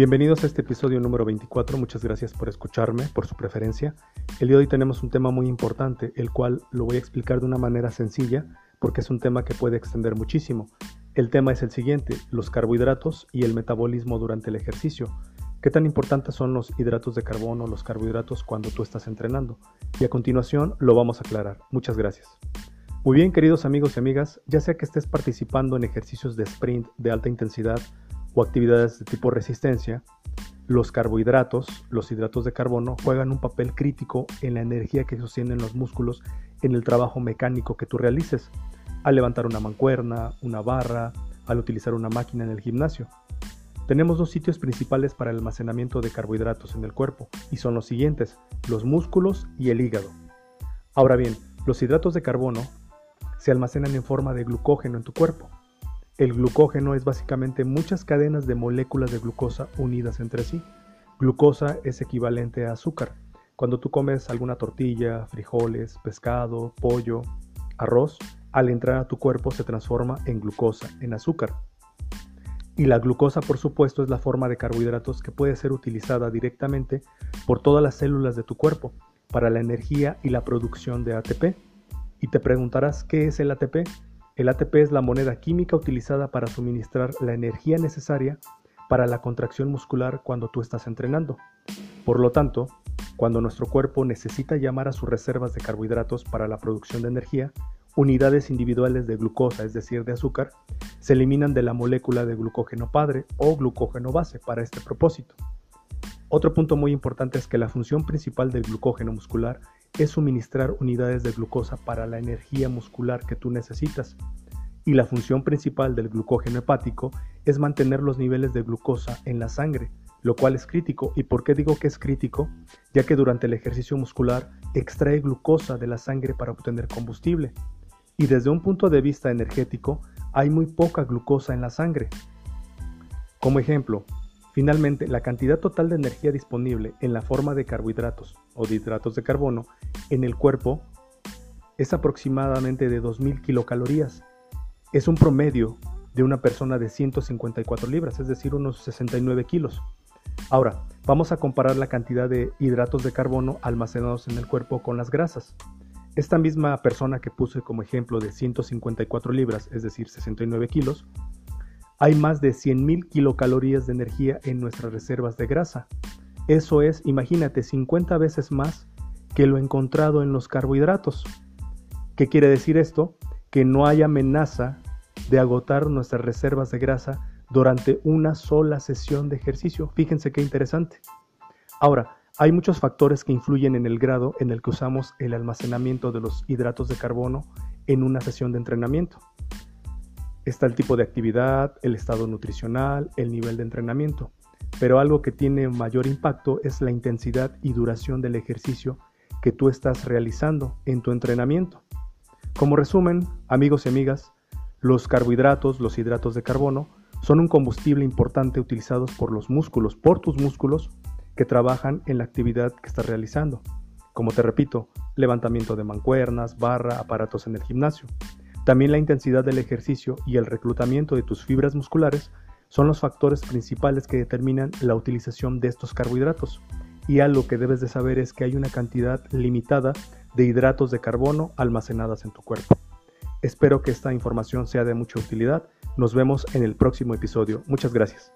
Bienvenidos a este episodio número 24, muchas gracias por escucharme, por su preferencia. El día de hoy tenemos un tema muy importante, el cual lo voy a explicar de una manera sencilla porque es un tema que puede extender muchísimo. El tema es el siguiente, los carbohidratos y el metabolismo durante el ejercicio. ¿Qué tan importantes son los hidratos de carbono, los carbohidratos cuando tú estás entrenando? Y a continuación lo vamos a aclarar. Muchas gracias. Muy bien, queridos amigos y amigas, ya sea que estés participando en ejercicios de sprint de alta intensidad, o actividades de tipo resistencia, los carbohidratos, los hidratos de carbono, juegan un papel crítico en la energía que sostienen los músculos en el trabajo mecánico que tú realices, al levantar una mancuerna, una barra, al utilizar una máquina en el gimnasio. Tenemos dos sitios principales para el almacenamiento de carbohidratos en el cuerpo, y son los siguientes, los músculos y el hígado. Ahora bien, los hidratos de carbono se almacenan en forma de glucógeno en tu cuerpo, el glucógeno es básicamente muchas cadenas de moléculas de glucosa unidas entre sí. Glucosa es equivalente a azúcar. Cuando tú comes alguna tortilla, frijoles, pescado, pollo, arroz, al entrar a tu cuerpo se transforma en glucosa, en azúcar. Y la glucosa, por supuesto, es la forma de carbohidratos que puede ser utilizada directamente por todas las células de tu cuerpo para la energía y la producción de ATP. Y te preguntarás, ¿qué es el ATP? El ATP es la moneda química utilizada para suministrar la energía necesaria para la contracción muscular cuando tú estás entrenando. Por lo tanto, cuando nuestro cuerpo necesita llamar a sus reservas de carbohidratos para la producción de energía, unidades individuales de glucosa, es decir, de azúcar, se eliminan de la molécula de glucógeno padre o glucógeno base para este propósito. Otro punto muy importante es que la función principal del glucógeno muscular es suministrar unidades de glucosa para la energía muscular que tú necesitas. Y la función principal del glucógeno hepático es mantener los niveles de glucosa en la sangre, lo cual es crítico. ¿Y por qué digo que es crítico? Ya que durante el ejercicio muscular extrae glucosa de la sangre para obtener combustible. Y desde un punto de vista energético, hay muy poca glucosa en la sangre. Como ejemplo, Finalmente, la cantidad total de energía disponible en la forma de carbohidratos o de hidratos de carbono en el cuerpo es aproximadamente de 2.000 kilocalorías. Es un promedio de una persona de 154 libras, es decir, unos 69 kilos. Ahora, vamos a comparar la cantidad de hidratos de carbono almacenados en el cuerpo con las grasas. Esta misma persona que puse como ejemplo de 154 libras, es decir, 69 kilos, hay más de 100.000 kilocalorías de energía en nuestras reservas de grasa. Eso es, imagínate, 50 veces más que lo encontrado en los carbohidratos. ¿Qué quiere decir esto? Que no hay amenaza de agotar nuestras reservas de grasa durante una sola sesión de ejercicio. Fíjense qué interesante. Ahora, hay muchos factores que influyen en el grado en el que usamos el almacenamiento de los hidratos de carbono en una sesión de entrenamiento. Está el tipo de actividad, el estado nutricional, el nivel de entrenamiento. Pero algo que tiene mayor impacto es la intensidad y duración del ejercicio que tú estás realizando en tu entrenamiento. Como resumen, amigos y amigas, los carbohidratos, los hidratos de carbono, son un combustible importante utilizados por los músculos, por tus músculos que trabajan en la actividad que estás realizando. Como te repito, levantamiento de mancuernas, barra, aparatos en el gimnasio. También la intensidad del ejercicio y el reclutamiento de tus fibras musculares son los factores principales que determinan la utilización de estos carbohidratos. Y algo que debes de saber es que hay una cantidad limitada de hidratos de carbono almacenadas en tu cuerpo. Espero que esta información sea de mucha utilidad. Nos vemos en el próximo episodio. Muchas gracias.